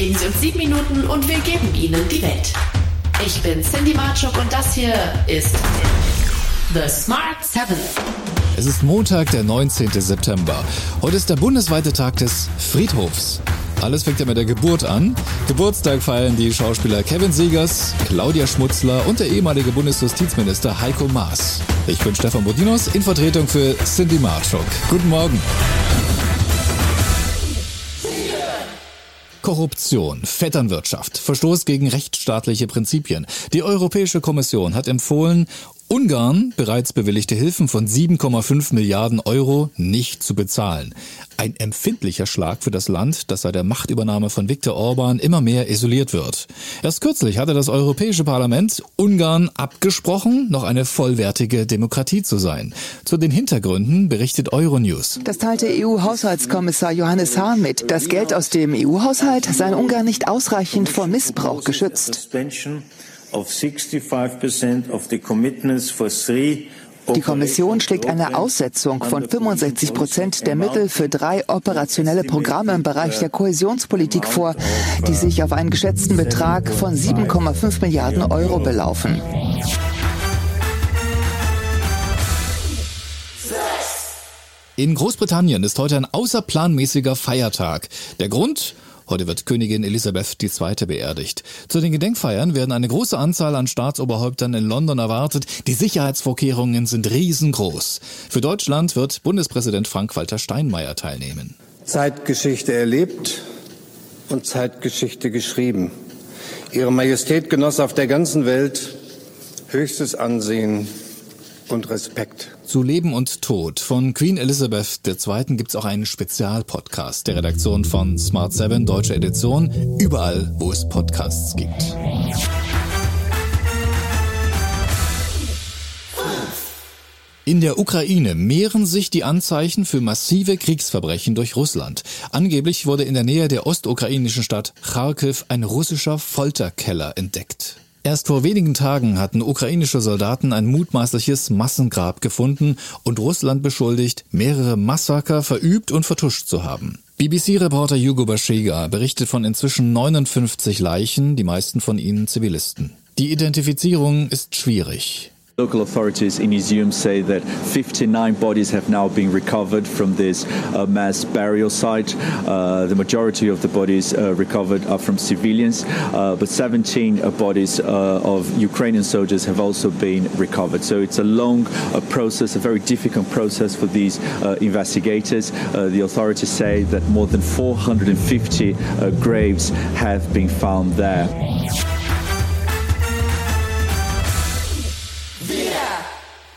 Geben Sie uns sieben Minuten und wir geben Ihnen die Welt. Ich bin Cindy Marchuk und das hier ist The Smart Seven. Es ist Montag, der 19. September. Heute ist der bundesweite Tag des Friedhofs. Alles fängt ja mit der Geburt an. Geburtstag feiern die Schauspieler Kevin Siegers, Claudia Schmutzler und der ehemalige Bundesjustizminister Heiko Maas. Ich bin Stefan Bodinos in Vertretung für Cindy Marchuk. Guten Morgen. Korruption, Vetternwirtschaft, Verstoß gegen rechtsstaatliche Prinzipien. Die Europäische Kommission hat empfohlen, Ungarn bereits bewilligte Hilfen von 7,5 Milliarden Euro nicht zu bezahlen. Ein empfindlicher Schlag für das Land, das seit der Machtübernahme von Viktor Orban immer mehr isoliert wird. Erst kürzlich hatte das Europäische Parlament Ungarn abgesprochen, noch eine vollwertige Demokratie zu sein. Zu den Hintergründen berichtet Euronews. Das teilte EU-Haushaltskommissar Johannes Hahn mit. Das Geld aus dem EU-Haushalt sei Ungarn nicht ausreichend vor Missbrauch geschützt. Die Kommission schlägt eine Aussetzung von 65 Prozent der Mittel für drei operationelle Programme im Bereich der Kohäsionspolitik vor, die sich auf einen geschätzten Betrag von 7,5 Milliarden Euro belaufen. In Großbritannien ist heute ein außerplanmäßiger Feiertag. Der Grund? Heute wird Königin Elisabeth II. beerdigt. Zu den Gedenkfeiern werden eine große Anzahl an Staatsoberhäuptern in London erwartet. Die Sicherheitsvorkehrungen sind riesengroß. Für Deutschland wird Bundespräsident Frank-Walter Steinmeier teilnehmen. Zeitgeschichte erlebt und Zeitgeschichte geschrieben. Ihre Majestät genoss auf der ganzen Welt höchstes Ansehen und Respekt. Zu Leben und Tod von Queen Elizabeth II. gibt's auch einen Spezialpodcast der Redaktion von Smart 7 Deutsche Edition, überall, wo es Podcasts gibt. In der Ukraine mehren sich die Anzeichen für massive Kriegsverbrechen durch Russland. Angeblich wurde in der Nähe der ostukrainischen Stadt Kharkiv ein russischer Folterkeller entdeckt. Erst vor wenigen Tagen hatten ukrainische Soldaten ein mutmaßliches Massengrab gefunden und Russland beschuldigt, mehrere Massaker verübt und vertuscht zu haben. BBC-Reporter Hugo Bashega berichtet von inzwischen 59 Leichen, die meisten von ihnen Zivilisten. Die Identifizierung ist schwierig. Local authorities in Izium say that 59 bodies have now been recovered from this uh, mass burial site. Uh, the majority of the bodies uh, recovered are from civilians, uh, but 17 uh, bodies uh, of Ukrainian soldiers have also been recovered. So it's a long process, a very difficult process for these investigators. the authorities say that more than 450 graves have been found there.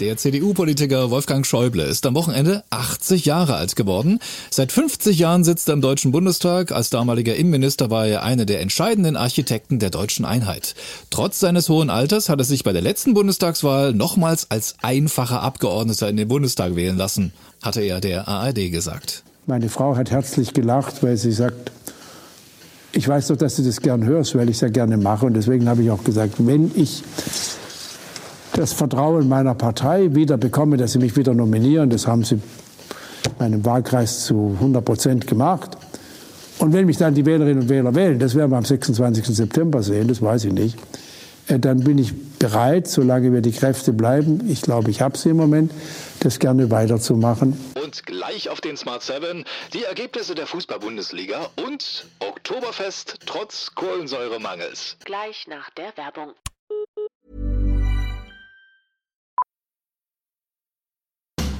Der CDU-Politiker Wolfgang Schäuble ist am Wochenende 80 Jahre alt geworden. Seit 50 Jahren sitzt er im Deutschen Bundestag. Als damaliger Innenminister war er einer der entscheidenden Architekten der deutschen Einheit. Trotz seines hohen Alters hat er sich bei der letzten Bundestagswahl nochmals als einfacher Abgeordneter in den Bundestag wählen lassen, hatte er der ARD gesagt. Meine Frau hat herzlich gelacht, weil sie sagt, ich weiß doch, dass du das gern hörst, weil ich es ja gerne mache. Und deswegen habe ich auch gesagt, wenn ich das Vertrauen meiner Partei wieder bekomme, dass sie mich wieder nominieren. Das haben sie in meinem Wahlkreis zu 100 Prozent gemacht. Und wenn mich dann die Wählerinnen und Wähler wählen, das werden wir am 26. September sehen, das weiß ich nicht, äh, dann bin ich bereit, solange wir die Kräfte bleiben, ich glaube, ich habe sie im Moment, das gerne weiterzumachen. Und gleich auf den Smart 7 die Ergebnisse der Fußball-Bundesliga und Oktoberfest trotz Kohlensäuremangels. Gleich nach der Werbung.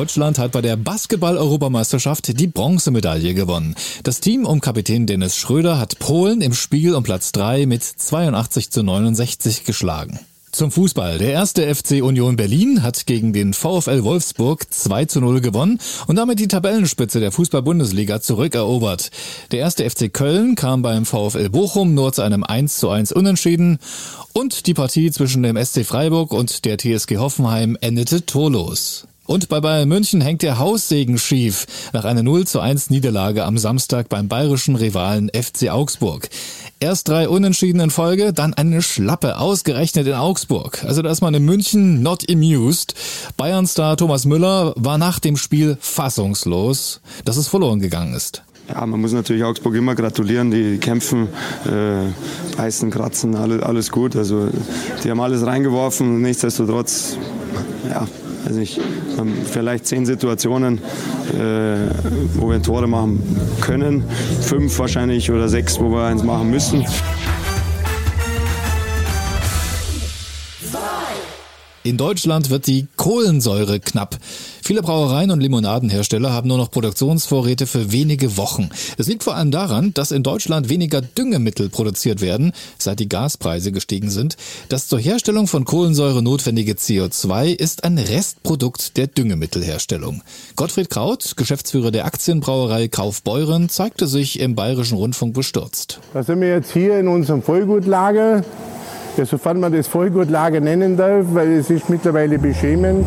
Deutschland hat bei der Basketball-Europameisterschaft die Bronzemedaille gewonnen. Das Team um Kapitän Dennis Schröder hat Polen im Spiel um Platz 3 mit 82 zu 69 geschlagen. Zum Fußball. Der erste FC Union Berlin hat gegen den VfL Wolfsburg 2 zu 0 gewonnen und damit die Tabellenspitze der Fußball-Bundesliga zurückerobert. Der erste FC Köln kam beim VfL Bochum nur zu einem 1 zu 1 Unentschieden und die Partie zwischen dem SC Freiburg und der TSG Hoffenheim endete torlos. Und bei Bayern München hängt der Haussegen schief nach einer 0 zu 1 Niederlage am Samstag beim bayerischen Rivalen FC Augsburg. Erst drei Unentschieden in Folge, dann eine Schlappe, ausgerechnet in Augsburg. Also da ist man in München not amused. Bayern-Star Thomas Müller war nach dem Spiel fassungslos, dass es verloren gegangen ist. Ja, man muss natürlich Augsburg immer gratulieren. Die kämpfen, äh, beißen, kratzen, alles, alles gut. Also die haben alles reingeworfen. Nichtsdestotrotz, ja, also ich, vielleicht zehn Situationen, äh, wo wir Tore machen können. Fünf wahrscheinlich oder sechs, wo wir eins machen müssen. In Deutschland wird die Kohlensäure knapp. Viele Brauereien und Limonadenhersteller haben nur noch Produktionsvorräte für wenige Wochen. Es liegt vor allem daran, dass in Deutschland weniger Düngemittel produziert werden, seit die Gaspreise gestiegen sind. Das zur Herstellung von Kohlensäure notwendige CO2 ist ein Restprodukt der Düngemittelherstellung. Gottfried Kraut, Geschäftsführer der Aktienbrauerei Kaufbeuren, zeigte sich im Bayerischen Rundfunk bestürzt. Da sind wir jetzt hier in unserem Vollgutlager ja, sofern man das Vollgutlager nennen darf, weil es ist mittlerweile beschämend,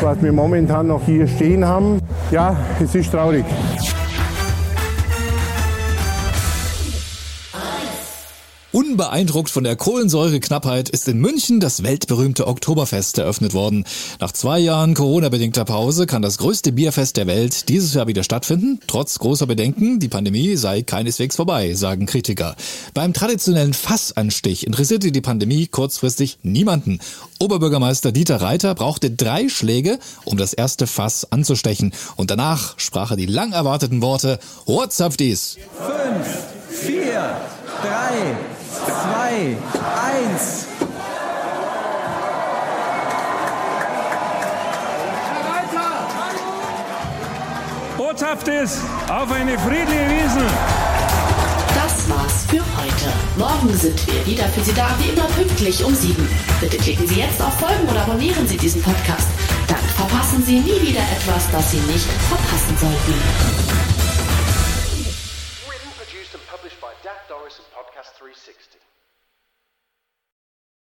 was wir momentan noch hier stehen haben. Ja, es ist traurig. Unbeeindruckt von der Kohlensäureknappheit ist in München das weltberühmte Oktoberfest eröffnet worden. Nach zwei Jahren Corona-bedingter Pause kann das größte Bierfest der Welt dieses Jahr wieder stattfinden. Trotz großer Bedenken, die Pandemie sei keineswegs vorbei, sagen Kritiker. Beim traditionellen Fassanstich interessierte die Pandemie kurzfristig niemanden. Oberbürgermeister Dieter Reiter brauchte drei Schläge, um das erste Fass anzustechen. Und danach sprach er die lang erwarteten Worte, Horzapftis! Fünf, vier, drei, zwei, eins. Botschaft ist auf eine friedliche Wiesen. Das war's für heute. Morgen sind wir wieder für Sie da, wie immer pünktlich um sieben. Bitte klicken Sie jetzt auf Folgen oder abonnieren Sie diesen Podcast. Dann verpassen Sie nie wieder etwas, das Sie nicht verpassen sollten.